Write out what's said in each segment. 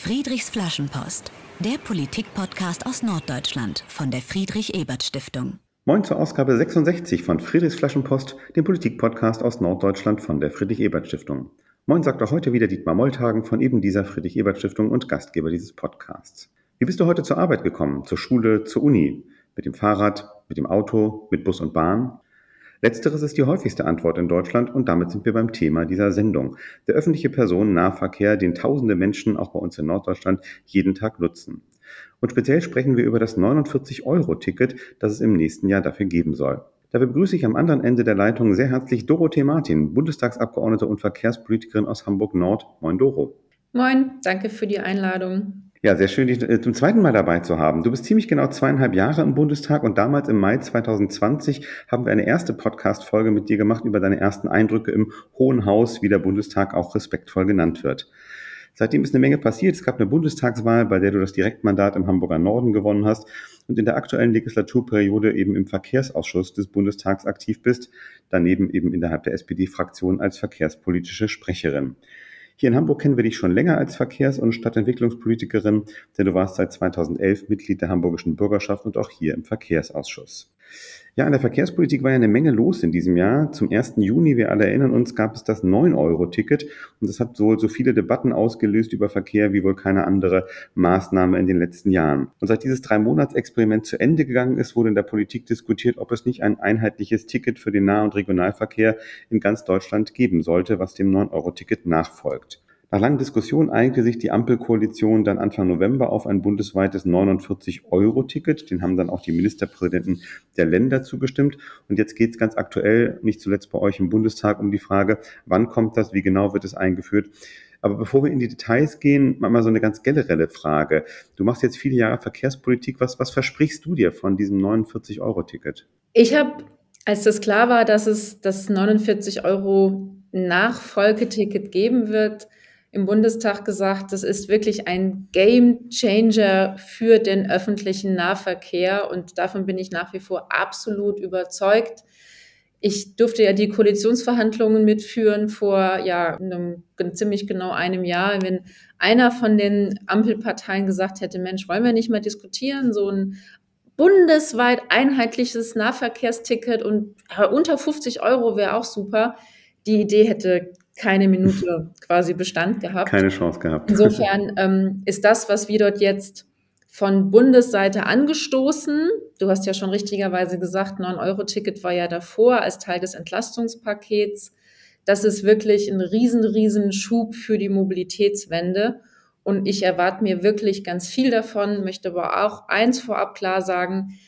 Friedrichs Flaschenpost, der Politik-Podcast aus Norddeutschland von der Friedrich-Ebert-Stiftung. Moin zur Ausgabe 66 von Friedrichs Flaschenpost, dem Politik-Podcast aus Norddeutschland von der Friedrich-Ebert-Stiftung. Moin sagt auch heute wieder Dietmar Molltagen von eben dieser Friedrich-Ebert-Stiftung und Gastgeber dieses Podcasts. Wie bist du heute zur Arbeit gekommen? Zur Schule, zur Uni? Mit dem Fahrrad, mit dem Auto, mit Bus und Bahn? Letzteres ist die häufigste Antwort in Deutschland und damit sind wir beim Thema dieser Sendung. Der öffentliche Personennahverkehr, den tausende Menschen auch bei uns in Norddeutschland jeden Tag nutzen. Und speziell sprechen wir über das 49-Euro-Ticket, das es im nächsten Jahr dafür geben soll. Dafür begrüße ich am anderen Ende der Leitung sehr herzlich Dorothee Martin, Bundestagsabgeordnete und Verkehrspolitikerin aus Hamburg Nord. Moin Doro. Moin, danke für die Einladung. Ja, sehr schön, dich äh, zum zweiten Mal dabei zu haben. Du bist ziemlich genau zweieinhalb Jahre im Bundestag und damals im Mai 2020 haben wir eine erste Podcast-Folge mit dir gemacht über deine ersten Eindrücke im Hohen Haus, wie der Bundestag auch respektvoll genannt wird. Seitdem ist eine Menge passiert. Es gab eine Bundestagswahl, bei der du das Direktmandat im Hamburger Norden gewonnen hast und in der aktuellen Legislaturperiode eben im Verkehrsausschuss des Bundestags aktiv bist, daneben eben innerhalb der SPD-Fraktion als verkehrspolitische Sprecherin. Hier in Hamburg kennen wir dich schon länger als Verkehrs- und Stadtentwicklungspolitikerin, denn du warst seit 2011 Mitglied der hamburgischen Bürgerschaft und auch hier im Verkehrsausschuss. Ja, in der Verkehrspolitik war ja eine Menge los in diesem Jahr. Zum 1. Juni, wir alle erinnern uns, gab es das 9-Euro-Ticket und das hat wohl so viele Debatten ausgelöst über Verkehr wie wohl keine andere Maßnahme in den letzten Jahren. Und seit dieses Drei-Monats-Experiment zu Ende gegangen ist, wurde in der Politik diskutiert, ob es nicht ein einheitliches Ticket für den Nah- und Regionalverkehr in ganz Deutschland geben sollte, was dem 9-Euro-Ticket nachfolgt. Nach langen Diskussionen einigte sich die Ampelkoalition dann Anfang November auf ein bundesweites 49-Euro-Ticket. Den haben dann auch die Ministerpräsidenten der Länder zugestimmt. Und jetzt geht es ganz aktuell, nicht zuletzt bei euch im Bundestag, um die Frage, wann kommt das, wie genau wird es eingeführt. Aber bevor wir in die Details gehen, mal so eine ganz generelle Frage. Du machst jetzt viele Jahre Verkehrspolitik. Was, was versprichst du dir von diesem 49-Euro-Ticket? Ich habe, als das klar war, dass es das 49 Euro Nachfolgeticket geben wird, im Bundestag gesagt, das ist wirklich ein Game Changer für den öffentlichen Nahverkehr und davon bin ich nach wie vor absolut überzeugt. Ich durfte ja die Koalitionsverhandlungen mitführen vor ja einem, ziemlich genau einem Jahr. Wenn einer von den Ampelparteien gesagt hätte, Mensch, wollen wir nicht mehr diskutieren, so ein bundesweit einheitliches Nahverkehrsticket und unter 50 Euro wäre auch super. Die Idee hätte keine Minute quasi Bestand gehabt. Keine Chance gehabt. Insofern ähm, ist das, was wir dort jetzt von Bundesseite angestoßen, du hast ja schon richtigerweise gesagt, 9-Euro-Ticket war ja davor als Teil des Entlastungspakets. Das ist wirklich ein riesen, riesen Schub für die Mobilitätswende. Und ich erwarte mir wirklich ganz viel davon, möchte aber auch eins vorab klar sagen,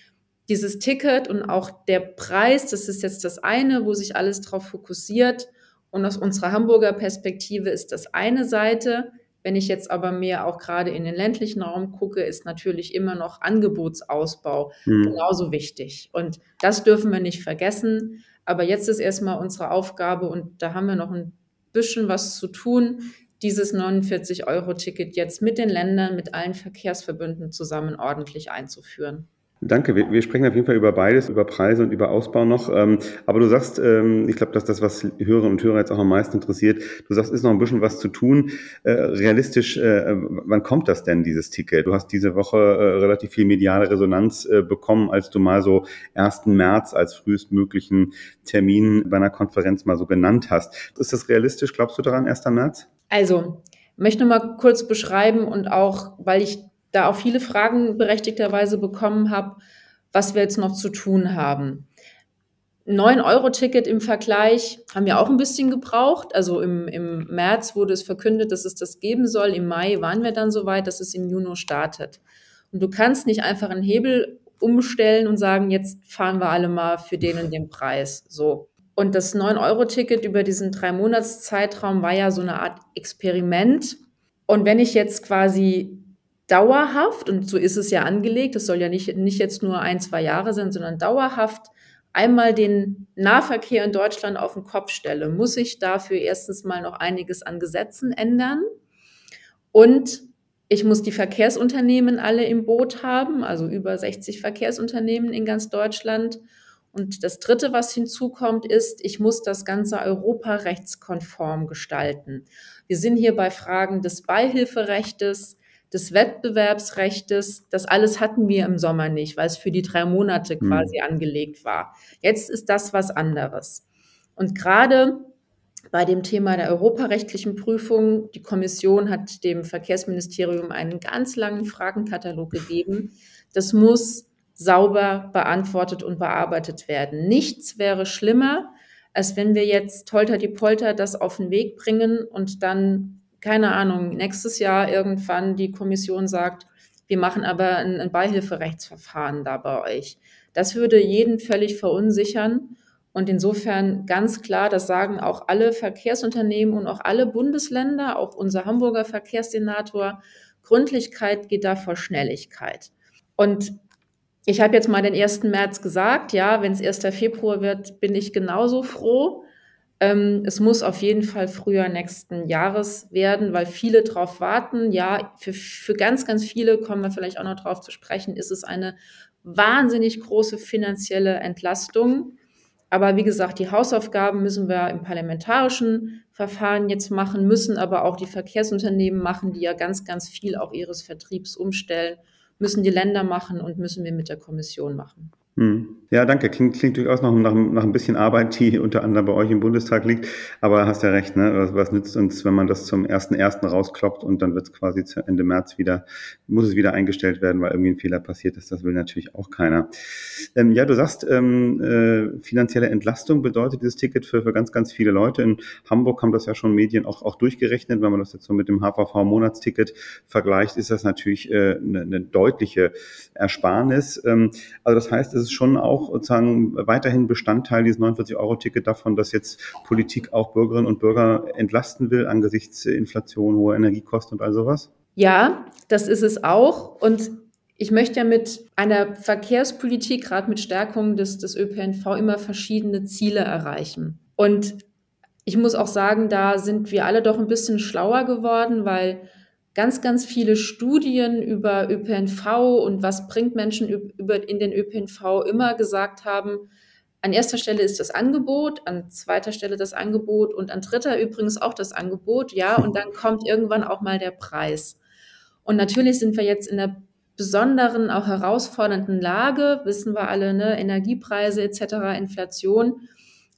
dieses Ticket und auch der Preis, das ist jetzt das eine, wo sich alles drauf fokussiert. Und aus unserer Hamburger Perspektive ist das eine Seite. Wenn ich jetzt aber mehr auch gerade in den ländlichen Raum gucke, ist natürlich immer noch Angebotsausbau mhm. genauso wichtig. Und das dürfen wir nicht vergessen. Aber jetzt ist erstmal unsere Aufgabe und da haben wir noch ein bisschen was zu tun, dieses 49-Euro-Ticket jetzt mit den Ländern, mit allen Verkehrsverbünden zusammen ordentlich einzuführen. Danke. Wir, wir, sprechen auf jeden Fall über beides, über Preise und über Ausbau noch. Ähm, aber du sagst, ähm, ich glaube, dass das, was Hörerinnen und Hörer jetzt auch am meisten interessiert, du sagst, ist noch ein bisschen was zu tun. Äh, realistisch, äh, wann kommt das denn, dieses Ticket? Du hast diese Woche äh, relativ viel mediale Resonanz äh, bekommen, als du mal so 1. März als frühestmöglichen Termin bei einer Konferenz mal so genannt hast. Ist das realistisch? Glaubst du daran, 1. März? Also, möchte mal kurz beschreiben und auch, weil ich da auch viele Fragen berechtigterweise bekommen habe, was wir jetzt noch zu tun haben. 9-Euro-Ticket im Vergleich haben wir auch ein bisschen gebraucht. Also im, im März wurde es verkündet, dass es das geben soll. Im Mai waren wir dann so weit, dass es im Juni startet. Und du kannst nicht einfach einen Hebel umstellen und sagen, jetzt fahren wir alle mal für den und den Preis. So. Und das 9-Euro-Ticket über diesen drei Monats Zeitraum war ja so eine Art Experiment. Und wenn ich jetzt quasi dauerhaft, und so ist es ja angelegt, es soll ja nicht, nicht jetzt nur ein, zwei Jahre sein, sondern dauerhaft einmal den Nahverkehr in Deutschland auf den Kopf stelle, muss ich dafür erstens mal noch einiges an Gesetzen ändern. Und ich muss die Verkehrsunternehmen alle im Boot haben, also über 60 Verkehrsunternehmen in ganz Deutschland. Und das Dritte, was hinzukommt, ist, ich muss das Ganze europarechtskonform gestalten. Wir sind hier bei Fragen des Beihilferechtes, des Wettbewerbsrechtes, das alles hatten wir im Sommer nicht, weil es für die drei Monate hm. quasi mhm. angelegt war. Jetzt ist das was anderes. Und gerade bei dem Thema der europarechtlichen Prüfung, die Kommission hat dem Verkehrsministerium einen ganz langen Fragenkatalog gegeben. Das muss sauber beantwortet und bearbeitet werden. Nichts wäre schlimmer, als wenn wir jetzt Tolter die Polter das auf den Weg bringen und dann, keine Ahnung, nächstes Jahr irgendwann die Kommission sagt, wir machen aber ein, ein Beihilferechtsverfahren da bei euch. Das würde jeden völlig verunsichern. Und insofern ganz klar, das sagen auch alle Verkehrsunternehmen und auch alle Bundesländer, auch unser Hamburger Verkehrssenator, Gründlichkeit geht da vor Schnelligkeit. Und ich habe jetzt mal den 1. März gesagt, ja, wenn es 1. Februar wird, bin ich genauso froh. Ähm, es muss auf jeden Fall früher nächsten Jahres werden, weil viele darauf warten. Ja, für, für ganz, ganz viele kommen wir vielleicht auch noch darauf zu sprechen, ist es eine wahnsinnig große finanzielle Entlastung. Aber wie gesagt, die Hausaufgaben müssen wir im parlamentarischen Verfahren jetzt machen, müssen aber auch die Verkehrsunternehmen machen, die ja ganz, ganz viel auch ihres Vertriebs umstellen müssen die Länder machen und müssen wir mit der Kommission machen. Hm. Ja, danke. Klingt, klingt durchaus noch nach, nach ein bisschen Arbeit, die unter anderem bei euch im Bundestag liegt. Aber hast ja recht, ne? Was, was nützt uns, wenn man das zum ersten ersten rauskloppt und dann wird es quasi zu Ende März wieder, muss es wieder eingestellt werden, weil irgendwie ein Fehler passiert ist. Das will natürlich auch keiner. Ähm, ja, du sagst, ähm, äh, finanzielle Entlastung bedeutet dieses Ticket für, für ganz, ganz viele Leute. In Hamburg haben das ja schon Medien auch, auch durchgerechnet. Wenn man das jetzt so mit dem HVV-Monatsticket vergleicht, ist das natürlich äh, eine, eine deutliche Ersparnis. Ähm, also das heißt, es ist schon auch sozusagen weiterhin Bestandteil dieses 49-Euro-Ticket davon, dass jetzt Politik auch Bürgerinnen und Bürger entlasten will angesichts Inflation, hoher Energiekosten und all sowas? Ja, das ist es auch. Und ich möchte ja mit einer Verkehrspolitik, gerade mit Stärkung des, des ÖPNV, immer verschiedene Ziele erreichen. Und ich muss auch sagen, da sind wir alle doch ein bisschen schlauer geworden, weil ganz, ganz viele Studien über ÖPNV und was bringt Menschen über, in den ÖPNV immer gesagt haben, an erster Stelle ist das Angebot, an zweiter Stelle das Angebot und an dritter übrigens auch das Angebot, ja, und dann kommt irgendwann auch mal der Preis. Und natürlich sind wir jetzt in einer besonderen, auch herausfordernden Lage, wissen wir alle, ne, Energiepreise etc., Inflation.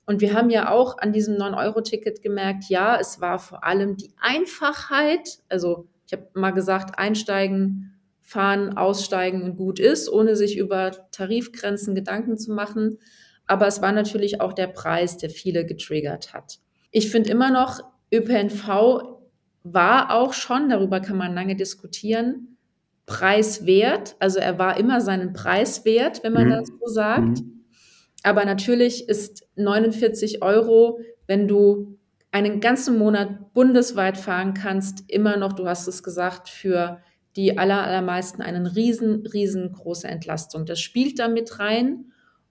Und wir haben ja auch an diesem 9-Euro-Ticket gemerkt, ja, es war vor allem die Einfachheit, also ich habe mal gesagt, einsteigen, fahren, aussteigen und gut ist, ohne sich über Tarifgrenzen Gedanken zu machen. Aber es war natürlich auch der Preis, der viele getriggert hat. Ich finde immer noch, ÖPNV war auch schon, darüber kann man lange diskutieren, preiswert. Also er war immer seinen Preis wert, wenn man mhm. das so sagt. Mhm. Aber natürlich ist 49 Euro, wenn du einen ganzen Monat bundesweit fahren kannst, immer noch, du hast es gesagt, für die aller, allermeisten eine riesen, riesengroße Entlastung. Das spielt da mit rein.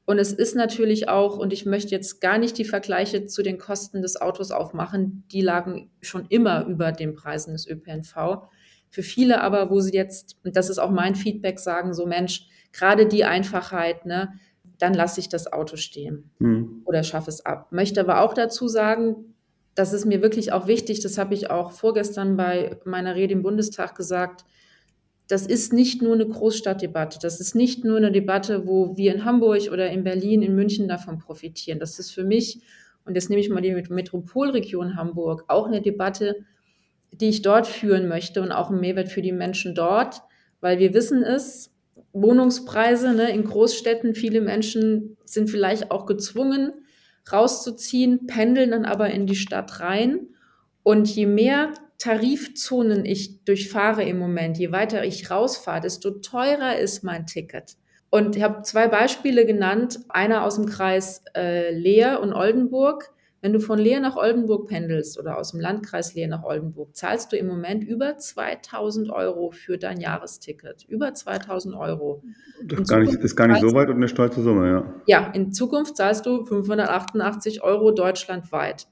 Und es ist natürlich auch, und ich möchte jetzt gar nicht die Vergleiche zu den Kosten des Autos aufmachen, die lagen schon immer über den Preisen des ÖPNV. Für viele aber, wo sie jetzt, und das ist auch mein Feedback, sagen so, Mensch, gerade die Einfachheit, ne, dann lasse ich das Auto stehen mhm. oder schaffe es ab. Möchte aber auch dazu sagen, das ist mir wirklich auch wichtig, das habe ich auch vorgestern bei meiner Rede im Bundestag gesagt, das ist nicht nur eine Großstadtdebatte, das ist nicht nur eine Debatte, wo wir in Hamburg oder in Berlin, in München davon profitieren. Das ist für mich, und jetzt nehme ich mal die Metropolregion Hamburg, auch eine Debatte, die ich dort führen möchte und auch ein Mehrwert für die Menschen dort, weil wir wissen es, Wohnungspreise ne, in Großstädten, viele Menschen sind vielleicht auch gezwungen, rauszuziehen, pendeln dann aber in die Stadt rein. Und je mehr Tarifzonen ich durchfahre im Moment, je weiter ich rausfahre, desto teurer ist mein Ticket. Und ich habe zwei Beispiele genannt. Einer aus dem Kreis äh, Leer und Oldenburg. Wenn du von Leer nach Oldenburg pendelst oder aus dem Landkreis Leer nach Oldenburg, zahlst du im Moment über 2000 Euro für dein Jahresticket. Über 2000 Euro. Das gar nicht, ist gar nicht so weit und eine stolze Summe, ja. Ja, in Zukunft zahlst du 588 Euro deutschlandweit.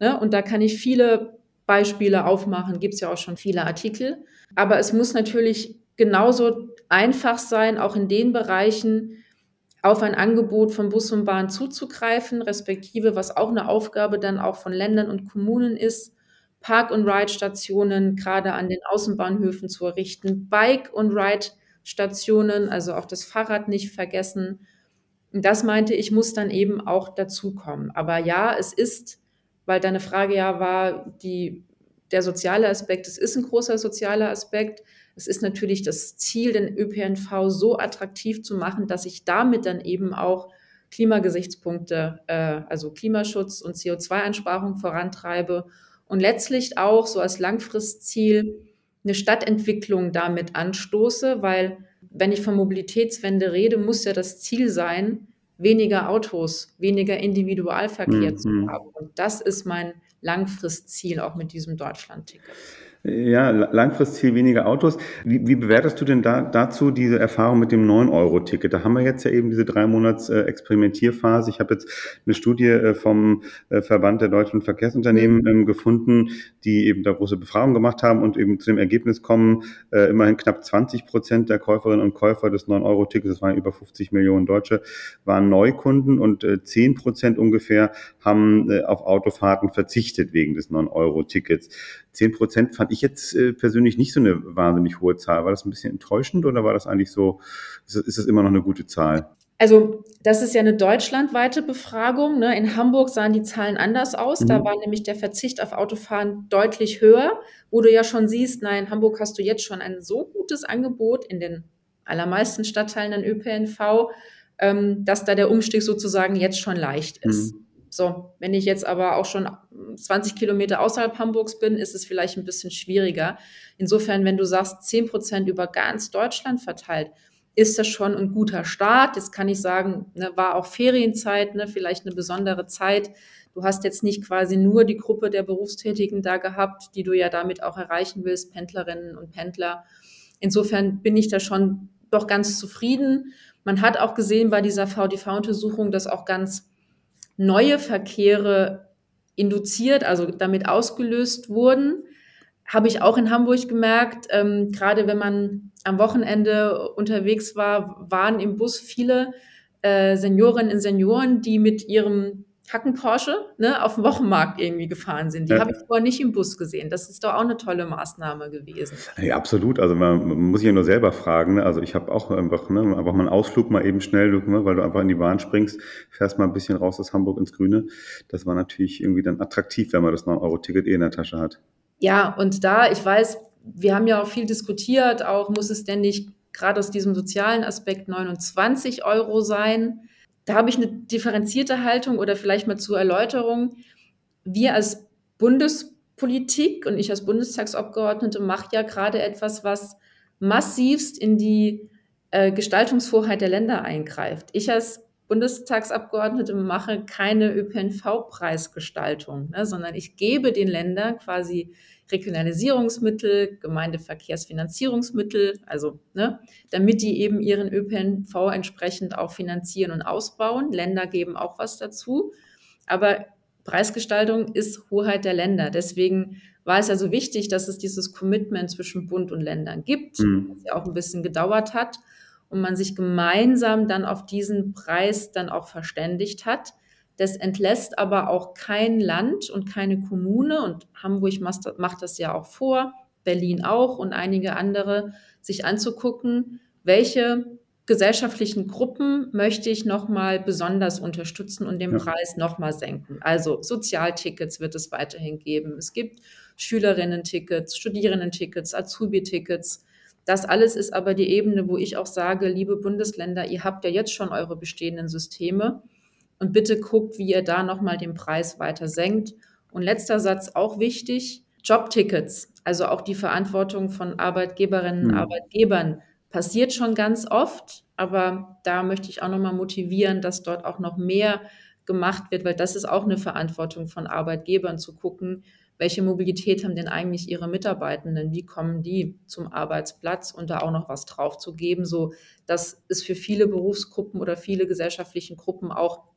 Ne? Und da kann ich viele Beispiele aufmachen, gibt es ja auch schon viele Artikel. Aber es muss natürlich genauso einfach sein, auch in den Bereichen, auf ein Angebot von Bus und Bahn zuzugreifen, respektive was auch eine Aufgabe dann auch von Ländern und Kommunen ist, Park- und Ride-Stationen gerade an den Außenbahnhöfen zu errichten, Bike- und Ride-Stationen, also auch das Fahrrad nicht vergessen. Das meinte ich, muss dann eben auch dazukommen. Aber ja, es ist, weil deine Frage ja war, die, der soziale Aspekt, es ist ein großer sozialer Aspekt. Es ist natürlich das Ziel, den ÖPNV so attraktiv zu machen, dass ich damit dann eben auch Klimagesichtspunkte, äh, also Klimaschutz und CO2-Einsparung vorantreibe und letztlich auch so als Langfristziel eine Stadtentwicklung damit anstoße, weil wenn ich von Mobilitätswende rede, muss ja das Ziel sein, weniger Autos, weniger Individualverkehr mhm. zu haben. Und das ist mein Langfristziel auch mit diesem Deutschland-Ticket. Ja, Langfristziel weniger Autos. Wie, wie bewertest du denn da, dazu diese Erfahrung mit dem 9-Euro-Ticket? Da haben wir jetzt ja eben diese drei Monats äh, Experimentierphase. Ich habe jetzt eine Studie äh, vom äh, Verband der deutschen Verkehrsunternehmen mhm. ähm, gefunden, die eben da große Befragungen gemacht haben und eben zu dem Ergebnis kommen, immerhin knapp 20 Prozent der Käuferinnen und Käufer des 9-Euro-Tickets, das waren über 50 Millionen Deutsche, waren Neukunden und äh, 10 Prozent ungefähr haben auf Autofahrten verzichtet wegen des 9-Euro-Tickets. 10 Prozent fand ich jetzt äh, persönlich nicht so eine wahnsinnig hohe Zahl. War das ein bisschen enttäuschend oder war das eigentlich so, ist, ist das immer noch eine gute Zahl? Also das ist ja eine deutschlandweite Befragung. Ne? In Hamburg sahen die Zahlen anders aus. Mhm. Da war nämlich der Verzicht auf Autofahren deutlich höher, wo du ja schon siehst, nein, in Hamburg hast du jetzt schon ein so gutes Angebot in den allermeisten Stadtteilen an ÖPNV, ähm, dass da der Umstieg sozusagen jetzt schon leicht ist. Mhm. So, wenn ich jetzt aber auch schon 20 Kilometer außerhalb Hamburgs bin, ist es vielleicht ein bisschen schwieriger. Insofern, wenn du sagst, 10 Prozent über ganz Deutschland verteilt, ist das schon ein guter Start. Jetzt kann ich sagen, ne, war auch Ferienzeit, ne, vielleicht eine besondere Zeit. Du hast jetzt nicht quasi nur die Gruppe der Berufstätigen da gehabt, die du ja damit auch erreichen willst, Pendlerinnen und Pendler. Insofern bin ich da schon doch ganz zufrieden. Man hat auch gesehen bei dieser VDV-Untersuchung, dass auch ganz neue Verkehre induziert, also damit ausgelöst wurden. Habe ich auch in Hamburg gemerkt, ähm, gerade wenn man am Wochenende unterwegs war, waren im Bus viele äh, Seniorinnen und Senioren, die mit ihrem Hacken Porsche ne, auf dem Wochenmarkt irgendwie gefahren sind. Die ja. habe ich vorher nicht im Bus gesehen. Das ist doch auch eine tolle Maßnahme gewesen. Ja, absolut. Also man, man muss sich ja nur selber fragen. Ne? Also ich habe auch einfach, ne, einfach mal einen Ausflug mal eben schnell, ne, weil du einfach in die Bahn springst, fährst mal ein bisschen raus aus Hamburg ins Grüne. Das war natürlich irgendwie dann attraktiv, wenn man das 9-Euro-Ticket eh in der Tasche hat. Ja, und da, ich weiß, wir haben ja auch viel diskutiert, auch muss es denn nicht gerade aus diesem sozialen Aspekt 29 Euro sein? Da habe ich eine differenzierte Haltung oder vielleicht mal zur Erläuterung. Wir als Bundespolitik und ich als Bundestagsabgeordnete mache ja gerade etwas, was massivst in die äh, Gestaltungsvorheit der Länder eingreift. Ich als Bundestagsabgeordnete mache keine ÖPNV-Preisgestaltung, ne, sondern ich gebe den Ländern quasi Regionalisierungsmittel, Gemeindeverkehrsfinanzierungsmittel, also ne, damit die eben ihren ÖPNV entsprechend auch finanzieren und ausbauen. Länder geben auch was dazu. Aber Preisgestaltung ist Hoheit der Länder. Deswegen war es also wichtig, dass es dieses Commitment zwischen Bund und Ländern gibt, mhm. das ja auch ein bisschen gedauert hat und man sich gemeinsam dann auf diesen Preis dann auch verständigt hat. Das entlässt aber auch kein Land und keine Kommune und Hamburg macht das ja auch vor, Berlin auch und einige andere, sich anzugucken, welche gesellschaftlichen Gruppen möchte ich nochmal besonders unterstützen und den ja. Preis nochmal senken. Also Sozialtickets wird es weiterhin geben. Es gibt Schülerinnen-Tickets, Studierenden-Tickets, Azubi-Tickets. Das alles ist aber die Ebene, wo ich auch sage, liebe Bundesländer, ihr habt ja jetzt schon eure bestehenden Systeme und bitte guckt, wie ihr da nochmal den Preis weiter senkt. Und letzter Satz auch wichtig, Jobtickets, also auch die Verantwortung von Arbeitgeberinnen und mhm. Arbeitgebern passiert schon ganz oft, aber da möchte ich auch nochmal motivieren, dass dort auch noch mehr gemacht wird, weil das ist auch eine Verantwortung von Arbeitgebern zu gucken, welche Mobilität haben denn eigentlich ihre Mitarbeitenden, wie kommen die zum Arbeitsplatz und da auch noch was drauf zu geben, so dass es für viele Berufsgruppen oder viele gesellschaftlichen Gruppen auch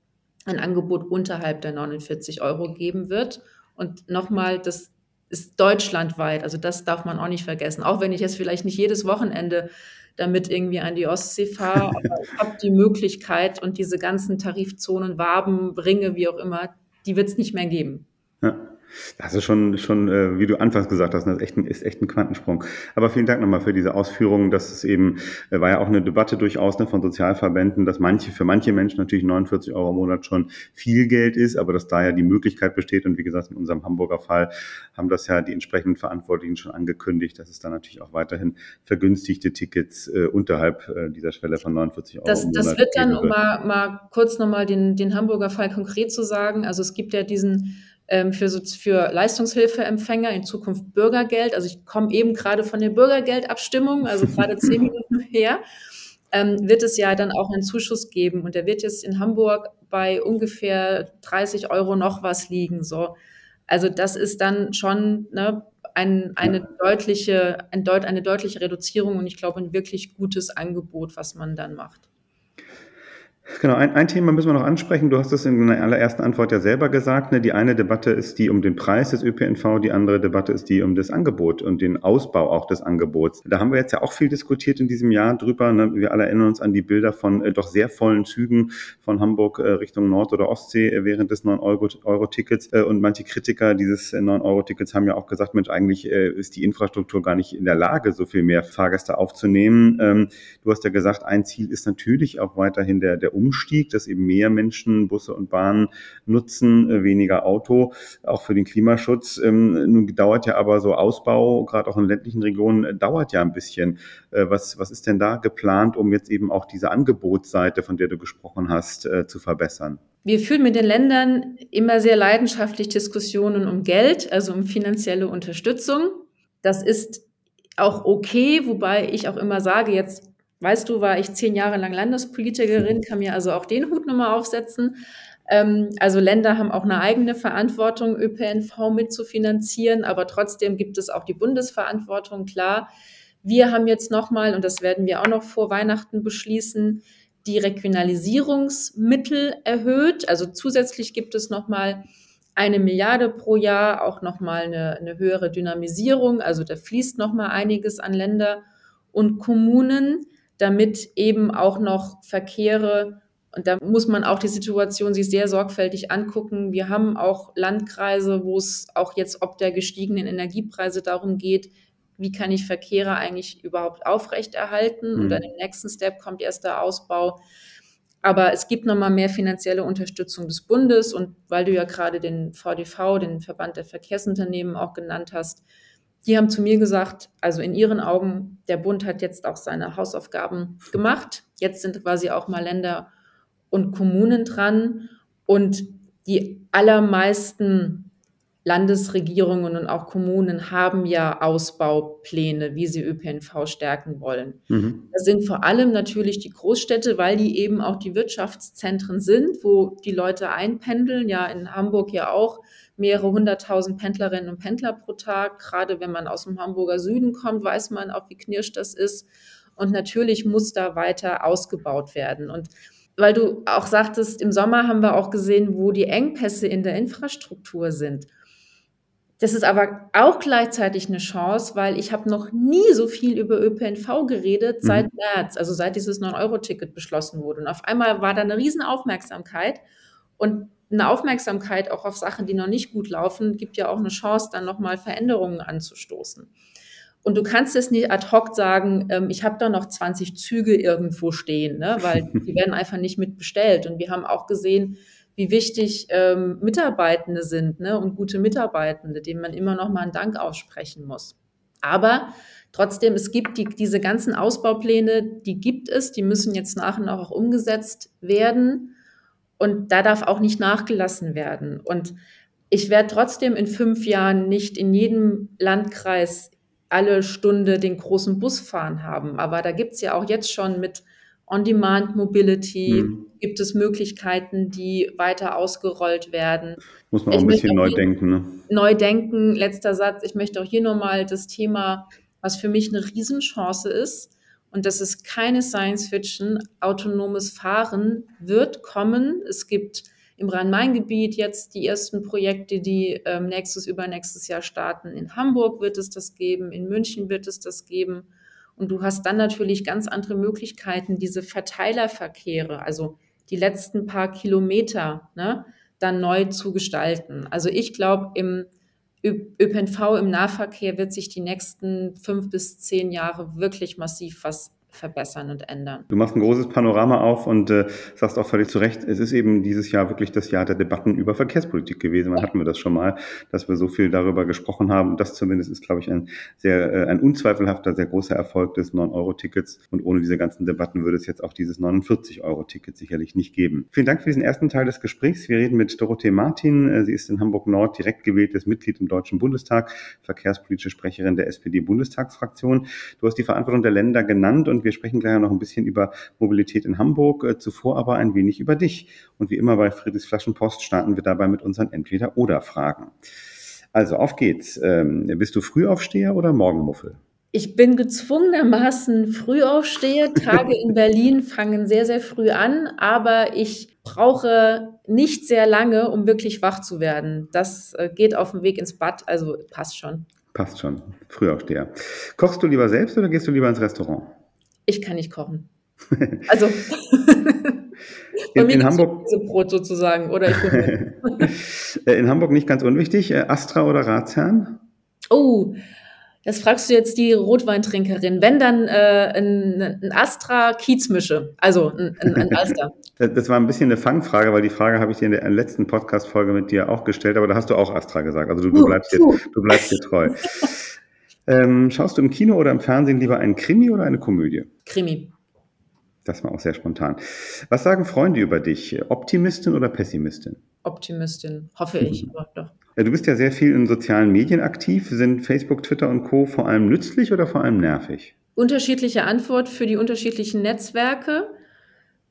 ein Angebot unterhalb der 49 Euro geben wird. Und nochmal, das ist deutschlandweit, also das darf man auch nicht vergessen. Auch wenn ich jetzt vielleicht nicht jedes Wochenende damit irgendwie an die Ostsee fahre, aber ich habe die Möglichkeit und diese ganzen Tarifzonen, Waben, Ringe, wie auch immer, die wird es nicht mehr geben. Ja. Das ist schon, schon äh, wie du anfangs gesagt hast, das ist echt, ein, ist echt ein Quantensprung. Aber vielen Dank nochmal für diese Ausführungen. Das ist eben, äh, war ja auch eine Debatte durchaus ne, von Sozialverbänden, dass manche, für manche Menschen natürlich 49 Euro im Monat schon viel Geld ist, aber dass da ja die Möglichkeit besteht. Und wie gesagt, in unserem Hamburger Fall haben das ja die entsprechenden Verantwortlichen schon angekündigt, dass es dann natürlich auch weiterhin vergünstigte Tickets äh, unterhalb äh, dieser Schwelle von 49 Euro das, im Monat Das wird dann, um mal, mal kurz nochmal den, den Hamburger Fall konkret zu sagen, also es gibt ja diesen für, für Leistungshilfeempfänger, in Zukunft Bürgergeld. Also ich komme eben gerade von der Bürgergeldabstimmung, also gerade zehn Minuten her, ähm, wird es ja dann auch einen Zuschuss geben. Und der wird jetzt in Hamburg bei ungefähr 30 Euro noch was liegen. So. Also das ist dann schon ne, ein, eine, deutliche, ein deut, eine deutliche Reduzierung und ich glaube ein wirklich gutes Angebot, was man dann macht. Genau, ein, ein Thema müssen wir noch ansprechen. Du hast es in deiner allerersten Antwort ja selber gesagt. Ne? Die eine Debatte ist die um den Preis des ÖPNV, die andere Debatte ist die um das Angebot und den Ausbau auch des Angebots. Da haben wir jetzt ja auch viel diskutiert in diesem Jahr drüber. Ne? Wir alle erinnern uns an die Bilder von äh, doch sehr vollen Zügen von Hamburg äh, Richtung Nord- oder Ostsee äh, während des 9-Euro-Tickets. Äh, und manche Kritiker dieses 9-Euro-Tickets äh, haben ja auch gesagt, Mensch, eigentlich äh, ist die Infrastruktur gar nicht in der Lage, so viel mehr Fahrgäste aufzunehmen. Ähm, du hast ja gesagt, ein Ziel ist natürlich auch weiterhin der, der Umstieg, dass eben mehr Menschen Busse und Bahnen nutzen, äh, weniger Auto, auch für den Klimaschutz. Ähm, nun dauert ja aber so Ausbau, gerade auch in ländlichen Regionen, äh, dauert ja ein bisschen. Äh, was, was ist denn da geplant, um jetzt eben auch diese Angebotsseite, von der du gesprochen hast, zu verbessern? Wir führen mit den Ländern immer sehr leidenschaftlich Diskussionen um Geld, also um finanzielle Unterstützung. Das ist auch okay, wobei ich auch immer sage, jetzt weißt du, war ich zehn Jahre lang Landespolitikerin, kann mir also auch den Hut nochmal aufsetzen. Ähm, also Länder haben auch eine eigene Verantwortung, ÖPNV mitzufinanzieren, aber trotzdem gibt es auch die Bundesverantwortung, klar. Wir haben jetzt nochmal, und das werden wir auch noch vor Weihnachten beschließen, die Regionalisierungsmittel erhöht. Also zusätzlich gibt es nochmal eine Milliarde pro Jahr, auch nochmal eine, eine höhere Dynamisierung. Also da fließt nochmal einiges an Länder und Kommunen damit eben auch noch Verkehre und da muss man auch die Situation sich sehr sorgfältig angucken. Wir haben auch Landkreise, wo es auch jetzt ob der gestiegenen Energiepreise darum geht, wie kann ich Verkehre eigentlich überhaupt aufrechterhalten? Mhm. Und dann im nächsten Step kommt erst der Ausbau. Aber es gibt nochmal mehr finanzielle Unterstützung des Bundes. Und weil du ja gerade den VDV, den Verband der Verkehrsunternehmen, auch genannt hast, die haben zu mir gesagt, also in ihren Augen, der Bund hat jetzt auch seine Hausaufgaben gemacht. Jetzt sind quasi auch mal Länder und Kommunen dran. Und die allermeisten Landesregierungen und auch Kommunen haben ja Ausbaupläne, wie sie ÖPNV stärken wollen. Mhm. Das sind vor allem natürlich die Großstädte, weil die eben auch die Wirtschaftszentren sind, wo die Leute einpendeln. Ja, in Hamburg ja auch mehrere hunderttausend Pendlerinnen und Pendler pro Tag. Gerade wenn man aus dem Hamburger Süden kommt, weiß man auch, wie knirsch das ist. Und natürlich muss da weiter ausgebaut werden. Und weil du auch sagtest, im Sommer haben wir auch gesehen, wo die Engpässe in der Infrastruktur sind. Das ist aber auch gleichzeitig eine Chance, weil ich habe noch nie so viel über ÖPNV geredet mhm. seit März, also seit dieses 9-Euro-Ticket beschlossen wurde. Und auf einmal war da eine Riesenaufmerksamkeit und eine Aufmerksamkeit auch auf Sachen, die noch nicht gut laufen, gibt ja auch eine Chance, dann nochmal Veränderungen anzustoßen. Und du kannst jetzt nicht ad hoc sagen, ähm, ich habe da noch 20 Züge irgendwo stehen, ne? weil die werden einfach nicht mitbestellt. Und wir haben auch gesehen, wie wichtig ähm, Mitarbeitende sind ne, und gute Mitarbeitende, denen man immer noch mal einen Dank aussprechen muss. Aber trotzdem, es gibt die, diese ganzen Ausbaupläne, die gibt es, die müssen jetzt nach und nach auch umgesetzt werden. Und da darf auch nicht nachgelassen werden. Und ich werde trotzdem in fünf Jahren nicht in jedem Landkreis alle Stunde den großen Bus fahren haben. Aber da gibt es ja auch jetzt schon mit On-Demand-Mobility, hm. gibt es Möglichkeiten, die weiter ausgerollt werden. Muss man auch ich ein bisschen neu denken. Ne? Neu denken, letzter Satz. Ich möchte auch hier nochmal das Thema, was für mich eine Riesenchance ist, und das ist keine Science-Fiction, autonomes Fahren wird kommen. Es gibt im Rhein-Main-Gebiet jetzt die ersten Projekte, die ähm, nächstes, übernächstes Jahr starten. In Hamburg wird es das geben, in München wird es das geben. Und du hast dann natürlich ganz andere Möglichkeiten, diese Verteilerverkehre, also die letzten paar Kilometer, ne, dann neu zu gestalten. Also ich glaube, im ÖPNV im Nahverkehr wird sich die nächsten fünf bis zehn Jahre wirklich massiv was verbessern und ändern. Du machst ein großes Panorama auf und äh, sagst auch völlig zu Recht, es ist eben dieses Jahr wirklich das Jahr der Debatten über Verkehrspolitik gewesen. Wann hatten wir das schon mal, dass wir so viel darüber gesprochen haben? Und das zumindest ist, glaube ich, ein sehr, äh, ein unzweifelhafter, sehr großer Erfolg des 9-Euro-Tickets. Und ohne diese ganzen Debatten würde es jetzt auch dieses 49-Euro-Ticket sicherlich nicht geben. Vielen Dank für diesen ersten Teil des Gesprächs. Wir reden mit Dorothee Martin. Äh, sie ist in Hamburg Nord direkt gewähltes Mitglied im Deutschen Bundestag, verkehrspolitische Sprecherin der SPD-Bundestagsfraktion. Du hast die Verantwortung der Länder genannt und wir sprechen gleich noch ein bisschen über Mobilität in Hamburg, äh, zuvor aber ein wenig über dich. Und wie immer bei Friedrichs Flaschenpost starten wir dabei mit unseren Entweder-Oder-Fragen. Also auf geht's. Ähm, bist du Frühaufsteher oder Morgenmuffel? Ich bin gezwungenermaßen Frühaufsteher. Tage in Berlin fangen sehr, sehr früh an, aber ich brauche nicht sehr lange, um wirklich wach zu werden. Das äh, geht auf dem Weg ins Bad, also passt schon. Passt schon. Frühaufsteher. Kochst du lieber selbst oder gehst du lieber ins Restaurant? Ich kann nicht kochen. Also in, in Hamburg Brot sozusagen oder in Hamburg nicht ganz unwichtig. Äh, Astra oder Ratsherrn? Oh, das fragst du jetzt die Rotweintrinkerin. Wenn dann äh, ein, ein Astra Kiezmische, also ein, ein, ein Alster. Das war ein bisschen eine Fangfrage, weil die Frage habe ich dir in der letzten Podcast-Folge mit dir auch gestellt, aber da hast du auch Astra gesagt. Also du, du bleibst, dir, du bleibst dir treu. Ähm, schaust du im Kino oder im Fernsehen lieber einen Krimi oder eine Komödie? Krimi. Das war auch sehr spontan. Was sagen Freunde über dich? Optimistin oder Pessimistin? Optimistin, hoffe ich. Aber doch. Ja, du bist ja sehr viel in sozialen Medien aktiv. Sind Facebook, Twitter und Co. vor allem nützlich oder vor allem nervig? Unterschiedliche Antwort für die unterschiedlichen Netzwerke.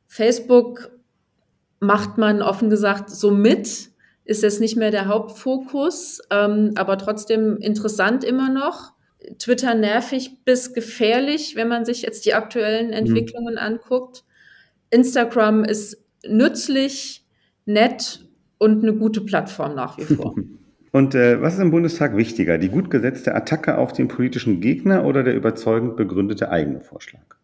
Facebook macht man offen gesagt so mit, ist jetzt nicht mehr der Hauptfokus, ähm, aber trotzdem interessant immer noch. Twitter nervig bis gefährlich, wenn man sich jetzt die aktuellen mhm. Entwicklungen mhm. anguckt. Instagram ist nützlich, nett und eine gute Plattform nach wie vor. Und äh, was ist im Bundestag wichtiger, die gut gesetzte Attacke auf den politischen Gegner oder der überzeugend begründete eigene Vorschlag?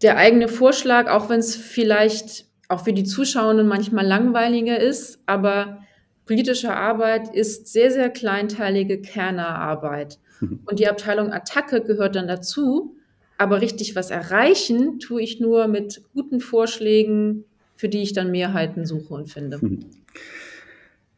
Der eigene Vorschlag, auch wenn es vielleicht auch für die Zuschauenden manchmal langweiliger ist, aber politische Arbeit ist sehr, sehr kleinteilige Kernerarbeit. Und die Abteilung Attacke gehört dann dazu. Aber richtig was erreichen tue ich nur mit guten Vorschlägen, für die ich dann Mehrheiten suche und finde.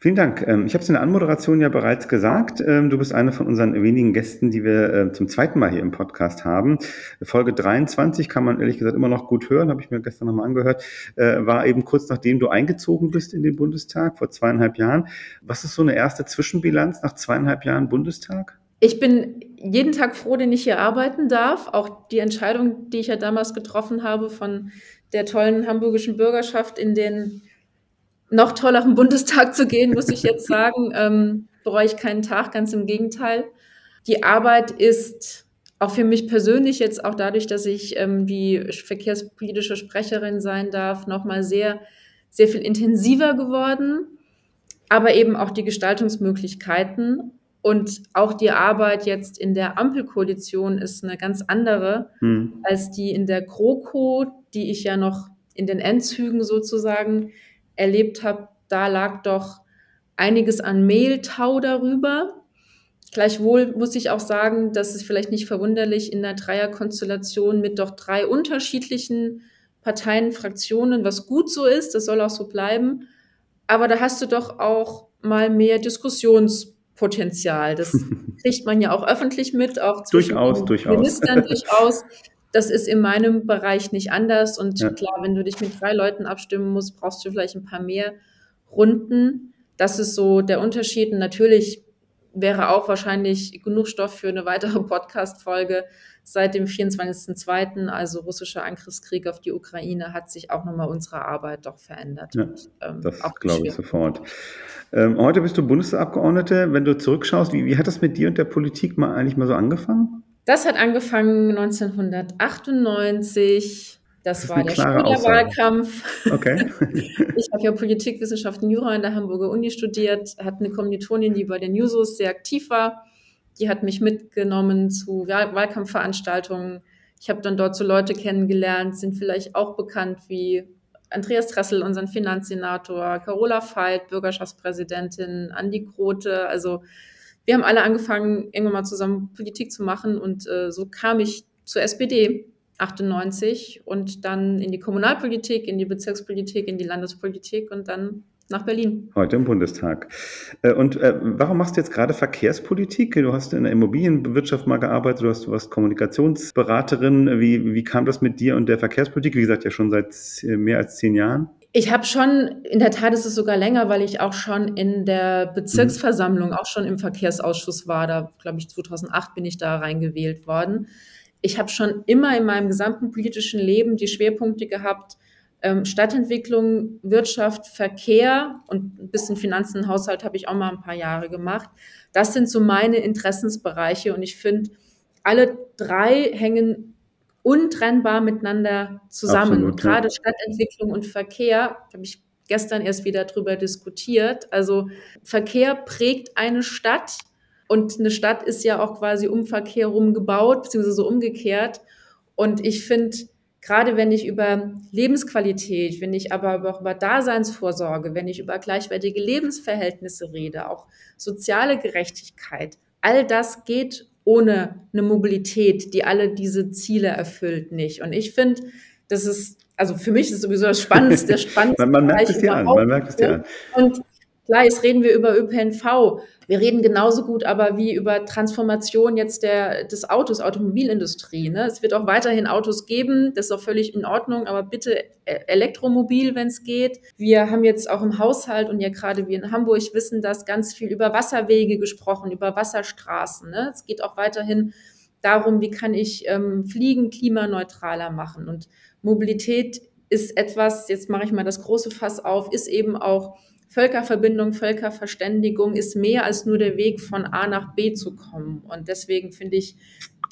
Vielen Dank. Ähm, ich habe es in der Anmoderation ja bereits gesagt. Ähm, du bist eine von unseren wenigen Gästen, die wir äh, zum zweiten Mal hier im Podcast haben. Folge 23 kann man ehrlich gesagt immer noch gut hören, habe ich mir gestern nochmal angehört, äh, war eben kurz nachdem du eingezogen bist in den Bundestag vor zweieinhalb Jahren. Was ist so eine erste Zwischenbilanz nach zweieinhalb Jahren Bundestag? Ich bin jeden Tag froh, den ich hier arbeiten darf. Auch die Entscheidung, die ich ja damals getroffen habe von der tollen hamburgischen Bürgerschaft in den noch tolleren Bundestag zu gehen, muss ich jetzt sagen, ähm, bereue ich keinen Tag, ganz im Gegenteil. Die Arbeit ist auch für mich persönlich jetzt auch dadurch, dass ich ähm, die verkehrspolitische Sprecherin sein darf, nochmal sehr, sehr viel intensiver geworden. Aber eben auch die Gestaltungsmöglichkeiten und auch die Arbeit jetzt in der Ampelkoalition ist eine ganz andere hm. als die in der GroKo, die ich ja noch in den Endzügen sozusagen erlebt habe. Da lag doch einiges an Mehltau darüber. Gleichwohl muss ich auch sagen, dass es vielleicht nicht verwunderlich in der Dreierkonstellation mit doch drei unterschiedlichen Parteien, Fraktionen, was gut so ist, das soll auch so bleiben. Aber da hast du doch auch mal mehr Diskussions Potenzial. Das kriegt man ja auch öffentlich mit, auch zwischen durchaus, durchaus. Ministern durchaus. Das ist in meinem Bereich nicht anders. Und ja. klar, wenn du dich mit drei Leuten abstimmen musst, brauchst du vielleicht ein paar mehr Runden. Das ist so der Unterschied. Und natürlich wäre auch wahrscheinlich genug Stoff für eine weitere Podcast-Folge. Seit dem 24.02., also russischer Angriffskrieg auf die Ukraine, hat sich auch nochmal unsere Arbeit doch verändert. Ja, und, ähm, das glaube ich sofort. Ähm, heute bist du Bundesabgeordnete. Wenn du zurückschaust, wie, wie hat das mit dir und der Politik mal eigentlich mal so angefangen? Das hat angefangen 1998. Das, das war der Schülerwahlkampf. Okay. ich habe ja Politikwissenschaften Jura an der Hamburger Uni studiert, hatte eine Kommilitonin, die bei den Jusos sehr aktiv war. Die hat mich mitgenommen zu Wahlkampfveranstaltungen. Ich habe dann dort so Leute kennengelernt, sind vielleicht auch bekannt wie Andreas Tressel, unseren Finanzsenator, Carola Veit, Bürgerschaftspräsidentin, Andi Grote. Also wir haben alle angefangen, irgendwann mal zusammen Politik zu machen und äh, so kam ich zur SPD 98 und dann in die Kommunalpolitik, in die Bezirkspolitik, in die Landespolitik und dann nach Berlin. Heute im Bundestag. Äh, und äh, warum machst du jetzt gerade Verkehrspolitik? Du hast in der Immobilienwirtschaft mal gearbeitet, du, hast, du warst Kommunikationsberaterin. Wie, wie kam das mit dir und der Verkehrspolitik? Wie gesagt, ja schon seit mehr als zehn Jahren. Ich habe schon, in der Tat ist es sogar länger, weil ich auch schon in der Bezirksversammlung, mhm. auch schon im Verkehrsausschuss war. Da, glaube ich, 2008 bin ich da reingewählt worden. Ich habe schon immer in meinem gesamten politischen Leben die Schwerpunkte gehabt, ähm, Stadtentwicklung, Wirtschaft, Verkehr und ein bisschen Finanzen, Haushalt habe ich auch mal ein paar Jahre gemacht. Das sind so meine Interessensbereiche und ich finde, alle drei hängen untrennbar miteinander zusammen. Absolut, und gerade ja. Stadtentwicklung und Verkehr, habe ich gestern erst wieder drüber diskutiert. Also Verkehr prägt eine Stadt und eine Stadt ist ja auch quasi um Verkehr rum gebaut, beziehungsweise umgekehrt. Und ich finde, gerade wenn ich über Lebensqualität, wenn ich aber auch über Daseinsvorsorge, wenn ich über gleichwertige Lebensverhältnisse rede, auch soziale Gerechtigkeit, all das geht ohne eine Mobilität, die alle diese Ziele erfüllt, nicht. Und ich finde, das ist, also für mich ist es sowieso das Spannendste, der spannendste. man, man merkt es dir an, man merkt es dir an. Und Klar, jetzt reden wir über ÖPNV. Wir reden genauso gut aber wie über Transformation jetzt der, des Autos, Automobilindustrie. Ne? Es wird auch weiterhin Autos geben, das ist auch völlig in Ordnung, aber bitte e-, Elektromobil, wenn es geht. Wir haben jetzt auch im Haushalt und ja gerade wir in Hamburg wissen das ganz viel über Wasserwege gesprochen, über Wasserstraßen. Ne? Es geht auch weiterhin darum, wie kann ich ähm, Fliegen klimaneutraler machen. Und Mobilität ist etwas, jetzt mache ich mal das große Fass auf, ist eben auch Völkerverbindung, Völkerverständigung ist mehr als nur der Weg von A nach B zu kommen. Und deswegen finde ich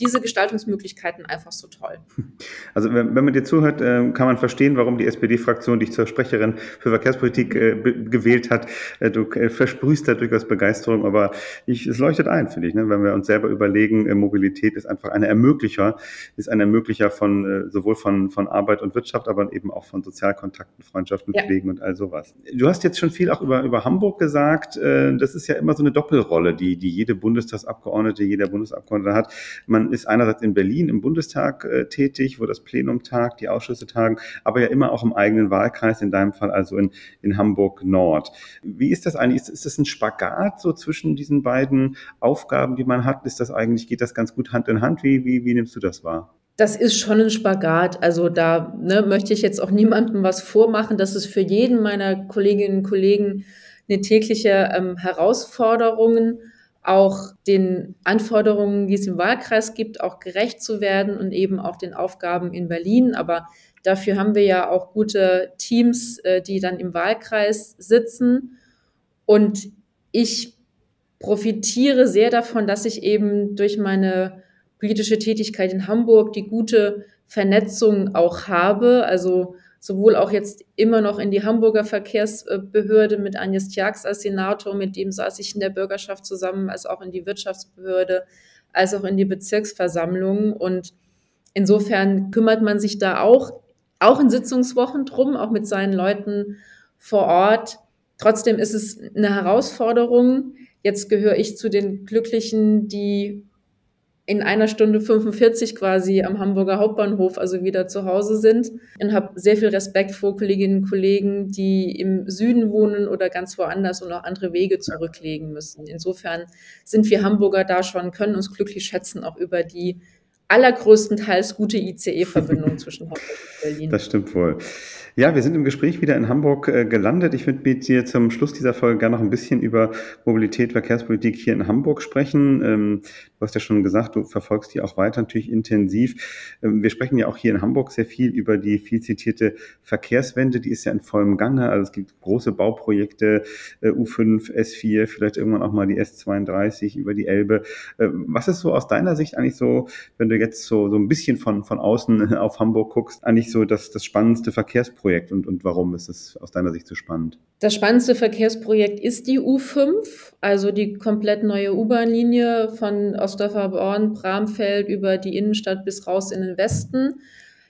diese Gestaltungsmöglichkeiten einfach so toll. Also wenn, wenn man dir zuhört, äh, kann man verstehen, warum die SPD-Fraktion dich zur Sprecherin für Verkehrspolitik äh, gewählt hat. Äh, du äh, versprühst da durchaus Begeisterung, aber ich, es leuchtet ein, finde ich, ne? wenn wir uns selber überlegen, äh, Mobilität ist einfach eine Ermöglicher, ist ein Ermöglicher von äh, sowohl von, von Arbeit und Wirtschaft, aber eben auch von Sozialkontakten, Freundschaften, ja. Pflegen und all sowas. Du hast jetzt schon viel auch über, über Hamburg gesagt. das ist ja immer so eine Doppelrolle, die, die jede Bundestagsabgeordnete, jeder Bundesabgeordnete hat. Man ist einerseits in Berlin im Bundestag äh, tätig, wo das Plenum tagt, die Ausschüsse tagen, aber ja immer auch im eigenen Wahlkreis, in deinem Fall also in, in Hamburg Nord. Wie ist das eigentlich? Ist, ist das ein Spagat so zwischen diesen beiden Aufgaben, die man hat? Ist das eigentlich, geht das ganz gut Hand in Hand? Wie, wie, wie nimmst du das wahr? Das ist schon ein Spagat. Also da ne, möchte ich jetzt auch niemandem was vormachen. Das ist für jeden meiner Kolleginnen und Kollegen eine tägliche ähm, Herausforderung auch den Anforderungen, die es im Wahlkreis gibt, auch gerecht zu werden und eben auch den Aufgaben in Berlin. Aber dafür haben wir ja auch gute Teams, äh, die dann im Wahlkreis sitzen. Und ich profitiere sehr davon, dass ich eben durch meine politische Tätigkeit in Hamburg die gute Vernetzung auch habe. Also sowohl auch jetzt immer noch in die Hamburger Verkehrsbehörde mit Agnes Tjax als Senator, mit dem saß ich in der Bürgerschaft zusammen, als auch in die Wirtschaftsbehörde, als auch in die Bezirksversammlung. Und insofern kümmert man sich da auch, auch in Sitzungswochen drum, auch mit seinen Leuten vor Ort. Trotzdem ist es eine Herausforderung. Jetzt gehöre ich zu den Glücklichen, die in einer Stunde 45 quasi am Hamburger Hauptbahnhof, also wieder zu Hause sind. Und habe sehr viel Respekt vor Kolleginnen und Kollegen, die im Süden wohnen oder ganz woanders und auch andere Wege zurücklegen müssen. Insofern sind wir Hamburger da schon, können uns glücklich schätzen, auch über die allergrößtenteils gute ICE-Verbindung zwischen Hamburg und Berlin. Das stimmt wohl. Ja, wir sind im Gespräch wieder in Hamburg äh, gelandet. Ich würde mit dir zum Schluss dieser Folge gerne noch ein bisschen über Mobilität, Verkehrspolitik hier in Hamburg sprechen. Ähm, du hast ja schon gesagt, du verfolgst die auch weiter natürlich intensiv. Ähm, wir sprechen ja auch hier in Hamburg sehr viel über die viel zitierte Verkehrswende. Die ist ja in vollem Gange. Also es gibt große Bauprojekte, äh, U5, S4, vielleicht irgendwann auch mal die S32 über die Elbe. Äh, was ist so aus deiner Sicht eigentlich so, wenn du jetzt so, so ein bisschen von, von außen auf Hamburg guckst, eigentlich so das, das spannendste Verkehrsprojekt Verkehrsprojekt und, und warum ist es aus deiner Sicht so spannend? Das spannendste Verkehrsprojekt ist die U5, also die komplett neue U-Bahn-Linie von Ostdorfer-Born, Bramfeld über die Innenstadt bis raus in den Westen.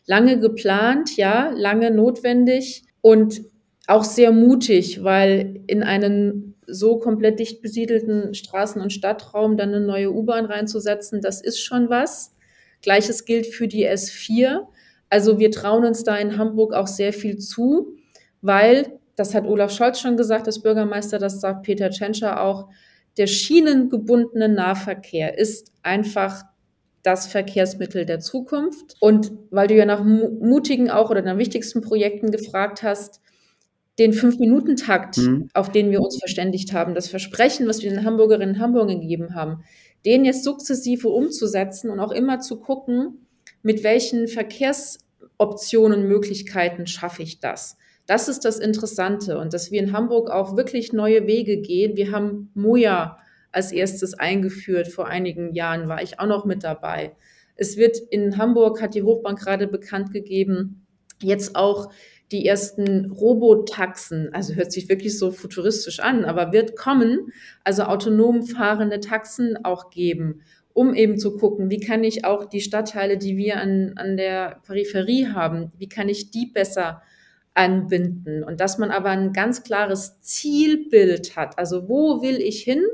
Lange geplant, ja, lange notwendig und auch sehr mutig, weil in einen so komplett dicht besiedelten Straßen- und Stadtraum dann eine neue U-Bahn reinzusetzen, das ist schon was. Gleiches gilt für die S4. Also wir trauen uns da in Hamburg auch sehr viel zu, weil, das hat Olaf Scholz schon gesagt, das Bürgermeister, das sagt Peter Tschentscher auch, der schienengebundene Nahverkehr ist einfach das Verkehrsmittel der Zukunft. Und weil du ja nach mutigen auch oder nach wichtigsten Projekten gefragt hast, den Fünf-Minuten-Takt, mhm. auf den wir uns verständigt haben, das Versprechen, was wir den Hamburgerinnen und Hamburgern gegeben haben, den jetzt sukzessive umzusetzen und auch immer zu gucken, mit welchen Verkehrsoptionen, Möglichkeiten schaffe ich das. Das ist das Interessante und dass wir in Hamburg auch wirklich neue Wege gehen. Wir haben Moja als erstes eingeführt. Vor einigen Jahren war ich auch noch mit dabei. Es wird in Hamburg, hat die Hochbank gerade bekannt gegeben, jetzt auch die ersten Robotaxen, also hört sich wirklich so futuristisch an, aber wird kommen, also autonom fahrende Taxen auch geben, um eben zu gucken, wie kann ich auch die Stadtteile, die wir an, an der Peripherie haben, wie kann ich die besser anbinden und dass man aber ein ganz klares Zielbild hat, also wo will ich hin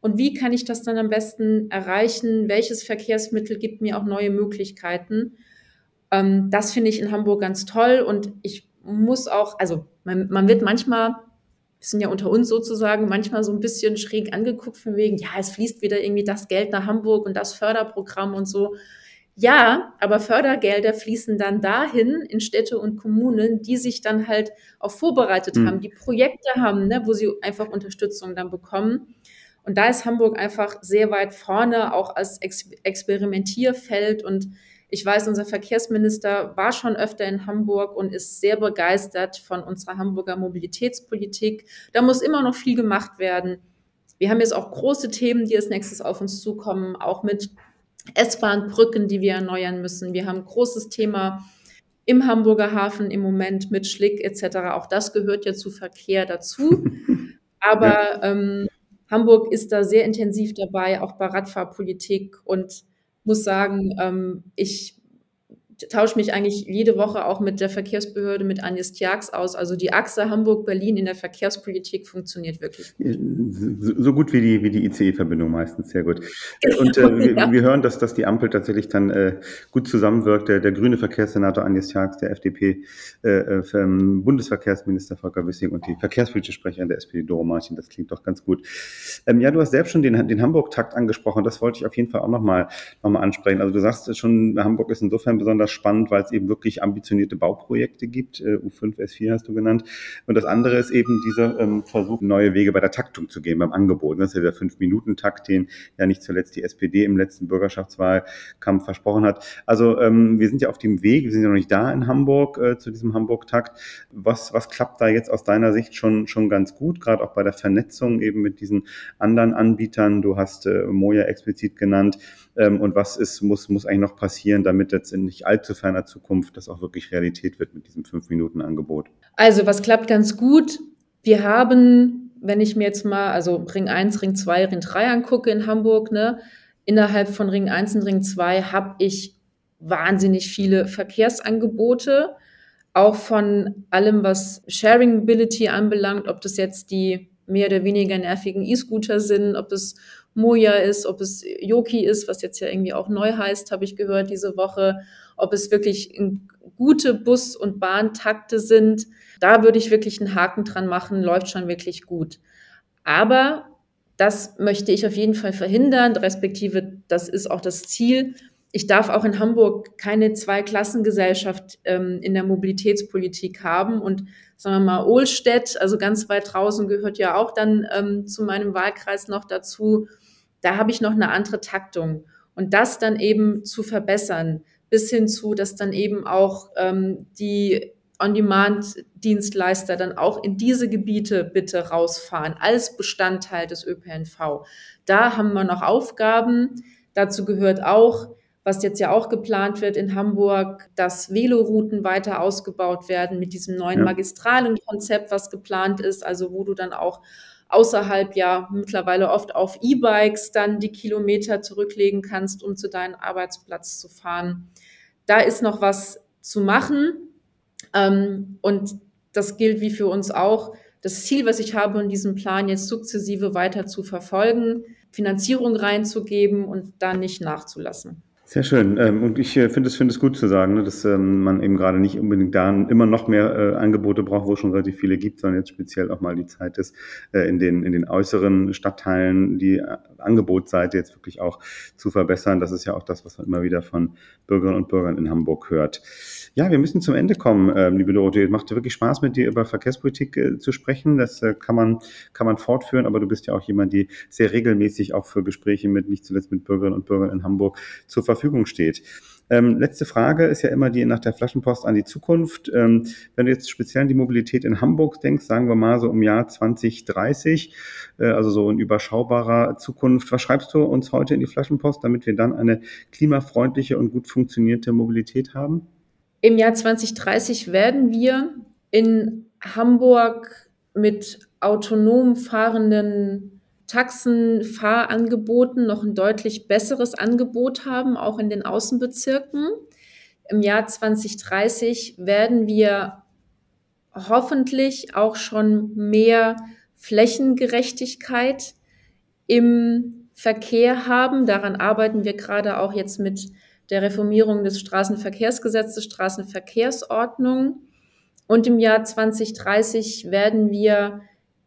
und wie kann ich das dann am besten erreichen? Welches Verkehrsmittel gibt mir auch neue Möglichkeiten? Ähm, das finde ich in Hamburg ganz toll und ich muss auch, also man, man wird manchmal, sind ja unter uns sozusagen, manchmal so ein bisschen schräg angeguckt von wegen, ja, es fließt wieder irgendwie das Geld nach Hamburg und das Förderprogramm und so. Ja, aber Fördergelder fließen dann dahin in Städte und Kommunen, die sich dann halt auch vorbereitet mhm. haben, die Projekte haben, ne, wo sie einfach Unterstützung dann bekommen. Und da ist Hamburg einfach sehr weit vorne, auch als Ex Experimentierfeld. Und ich weiß, unser Verkehrsminister war schon öfter in Hamburg und ist sehr begeistert von unserer Hamburger Mobilitätspolitik. Da muss immer noch viel gemacht werden. Wir haben jetzt auch große Themen, die als nächstes auf uns zukommen, auch mit S-Bahn-Brücken, die wir erneuern müssen. Wir haben ein großes Thema im Hamburger Hafen im Moment mit Schlick etc. Auch das gehört ja zu Verkehr dazu. Aber ähm, Hamburg ist da sehr intensiv dabei, auch bei Radfahrpolitik und muss sagen, ähm, ich tausche mich eigentlich jede Woche auch mit der Verkehrsbehörde, mit Agnes Tjax aus. Also die Achse Hamburg-Berlin in der Verkehrspolitik funktioniert wirklich gut. So gut wie die, wie die ICE-Verbindung meistens, sehr gut. Und äh, wir, ja. wir, hören, dass, dass die Ampel tatsächlich dann äh, gut zusammenwirkt. Der, der grüne Verkehrssenator Agnes Tjax, der FDP, äh, äh ähm, Bundesverkehrsminister Volker Wissing und die verkehrspolitische Sprecherin der SPD, Doro Martin, das klingt doch ganz gut. Ähm, ja, du hast selbst schon den, den Hamburg-Takt angesprochen. Das wollte ich auf jeden Fall auch nochmal noch mal ansprechen. Also du sagst schon, Hamburg ist insofern besonders besonders spannend, weil es eben wirklich ambitionierte Bauprojekte gibt. Äh, U5, S4 hast du genannt. Und das andere ist eben dieser ähm, Versuch, neue Wege bei der Taktung zu gehen, beim Angebot. Das ist ja der Fünf-Minuten-Takt, den ja nicht zuletzt die SPD im letzten Bürgerschaftswahlkampf versprochen hat. Also ähm, wir sind ja auf dem Weg, wir sind ja noch nicht da in Hamburg äh, zu diesem Hamburg-Takt. Was, was klappt da jetzt aus deiner Sicht schon, schon ganz gut, gerade auch bei der Vernetzung eben mit diesen anderen Anbietern? Du hast äh, Moja explizit genannt. Ähm, und was ist, muss, muss eigentlich noch passieren, damit jetzt nicht allzu ferner Zukunft das auch wirklich Realität wird mit diesem Fünf-Minuten-Angebot? Also, was klappt ganz gut? Wir haben, wenn ich mir jetzt mal, also Ring 1, Ring 2, Ring 3 angucke in Hamburg, ne, innerhalb von Ring 1 und Ring 2 habe ich wahnsinnig viele Verkehrsangebote, auch von allem, was Sharing Mobility anbelangt, ob das jetzt die mehr oder weniger nervigen E-Scooter sind, ob es Moja ist, ob es Yoki ist, was jetzt ja irgendwie auch neu heißt, habe ich gehört diese Woche, ob es wirklich gute Bus- und Bahntakte sind. Da würde ich wirklich einen Haken dran machen, läuft schon wirklich gut. Aber das möchte ich auf jeden Fall verhindern, respektive das ist auch das Ziel. Ich darf auch in Hamburg keine Zweiklassengesellschaft ähm, in der Mobilitätspolitik haben und sagen wir mal Ohlstedt, also ganz weit draußen gehört ja auch dann ähm, zu meinem Wahlkreis noch dazu da habe ich noch eine andere Taktung. Und das dann eben zu verbessern, bis hin zu, dass dann eben auch ähm, die On-Demand-Dienstleister dann auch in diese Gebiete bitte rausfahren, als Bestandteil des ÖPNV. Da haben wir noch Aufgaben. Dazu gehört auch, was jetzt ja auch geplant wird in Hamburg, dass Velorouten weiter ausgebaut werden mit diesem neuen ja. Magistralenkonzept, was geplant ist, also wo du dann auch außerhalb ja mittlerweile oft auf E-Bikes dann die Kilometer zurücklegen kannst, um zu deinem Arbeitsplatz zu fahren. Da ist noch was zu machen. Ähm, und das gilt wie für uns auch. das Ziel, was ich habe in diesem Plan, jetzt sukzessive weiter zu verfolgen, Finanzierung reinzugeben und dann nicht nachzulassen. Sehr schön. Ähm, und ich äh, finde es, finde es gut zu sagen, ne, dass ähm, man eben gerade nicht unbedingt da immer noch mehr äh, Angebote braucht, wo es schon relativ viele gibt, sondern jetzt speziell auch mal die Zeit ist, äh, in den, in den äußeren Stadtteilen die Angebotsseite jetzt wirklich auch zu verbessern. Das ist ja auch das, was man immer wieder von Bürgerinnen und Bürgern in Hamburg hört. Ja, wir müssen zum Ende kommen, ähm, liebe Dorothee. Es macht wirklich Spaß, mit dir über Verkehrspolitik äh, zu sprechen. Das äh, kann man, kann man fortführen, aber du bist ja auch jemand, die sehr regelmäßig auch für Gespräche mit, nicht zuletzt mit Bürgerinnen und Bürgern in Hamburg zur Verfügung steht. Ähm, letzte Frage ist ja immer die nach der Flaschenpost an die Zukunft. Ähm, wenn du jetzt speziell an die Mobilität in Hamburg denkst, sagen wir mal so im Jahr 2030, äh, also so in überschaubarer Zukunft, was schreibst du uns heute in die Flaschenpost, damit wir dann eine klimafreundliche und gut funktionierte Mobilität haben? Im Jahr 2030 werden wir in Hamburg mit autonom fahrenden Taxenfahrangeboten noch ein deutlich besseres Angebot haben, auch in den Außenbezirken. Im Jahr 2030 werden wir hoffentlich auch schon mehr Flächengerechtigkeit im Verkehr haben. Daran arbeiten wir gerade auch jetzt mit der Reformierung des Straßenverkehrsgesetzes, Straßenverkehrsordnung. Und im Jahr 2030 werden wir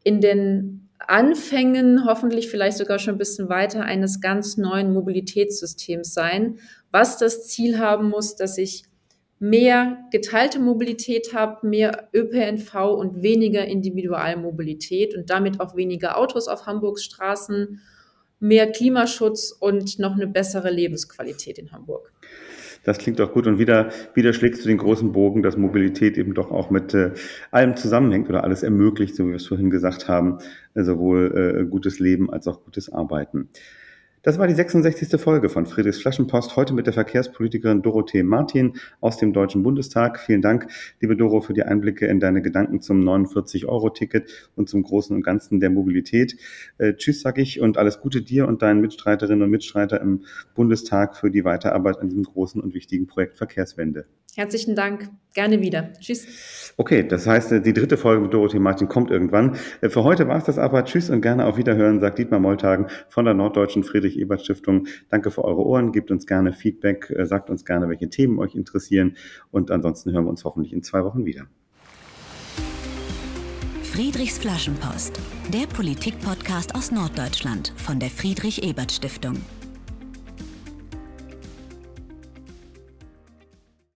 in den Anfängen, hoffentlich vielleicht sogar schon ein bisschen weiter, eines ganz neuen Mobilitätssystems sein, was das Ziel haben muss, dass ich mehr geteilte Mobilität habe, mehr ÖPNV und weniger Individualmobilität und damit auch weniger Autos auf Hamburgs Straßen mehr Klimaschutz und noch eine bessere Lebensqualität in Hamburg. Das klingt doch gut und wieder, wieder schlägst du den großen Bogen, dass Mobilität eben doch auch mit äh, allem zusammenhängt oder alles ermöglicht, so wie wir es vorhin gesagt haben, äh, sowohl äh, gutes Leben als auch gutes Arbeiten. Das war die 66. Folge von Friedrichs Flaschenpost, heute mit der Verkehrspolitikerin Dorothee Martin aus dem Deutschen Bundestag. Vielen Dank, liebe Doro, für die Einblicke in deine Gedanken zum 49-Euro-Ticket und zum Großen und Ganzen der Mobilität. Äh, tschüss, sag ich, und alles Gute dir und deinen Mitstreiterinnen und Mitstreiter im Bundestag für die Weiterarbeit an diesem großen und wichtigen Projekt Verkehrswende. Herzlichen Dank. Gerne wieder. Tschüss. Okay, das heißt, äh, die dritte Folge mit Dorothee Martin kommt irgendwann. Äh, für heute war es das aber. Tschüss und gerne auf Wiederhören, sagt Dietmar Moltagen von der Norddeutschen Friedrich-Ebert-Stiftung. Danke für eure Ohren. Gebt uns gerne Feedback. Äh, sagt uns gerne, welche Themen euch interessieren. Und ansonsten hören wir uns hoffentlich in zwei Wochen wieder. Friedrichs Flaschenpost, der Politik-Podcast aus Norddeutschland von der Friedrich-Ebert-Stiftung.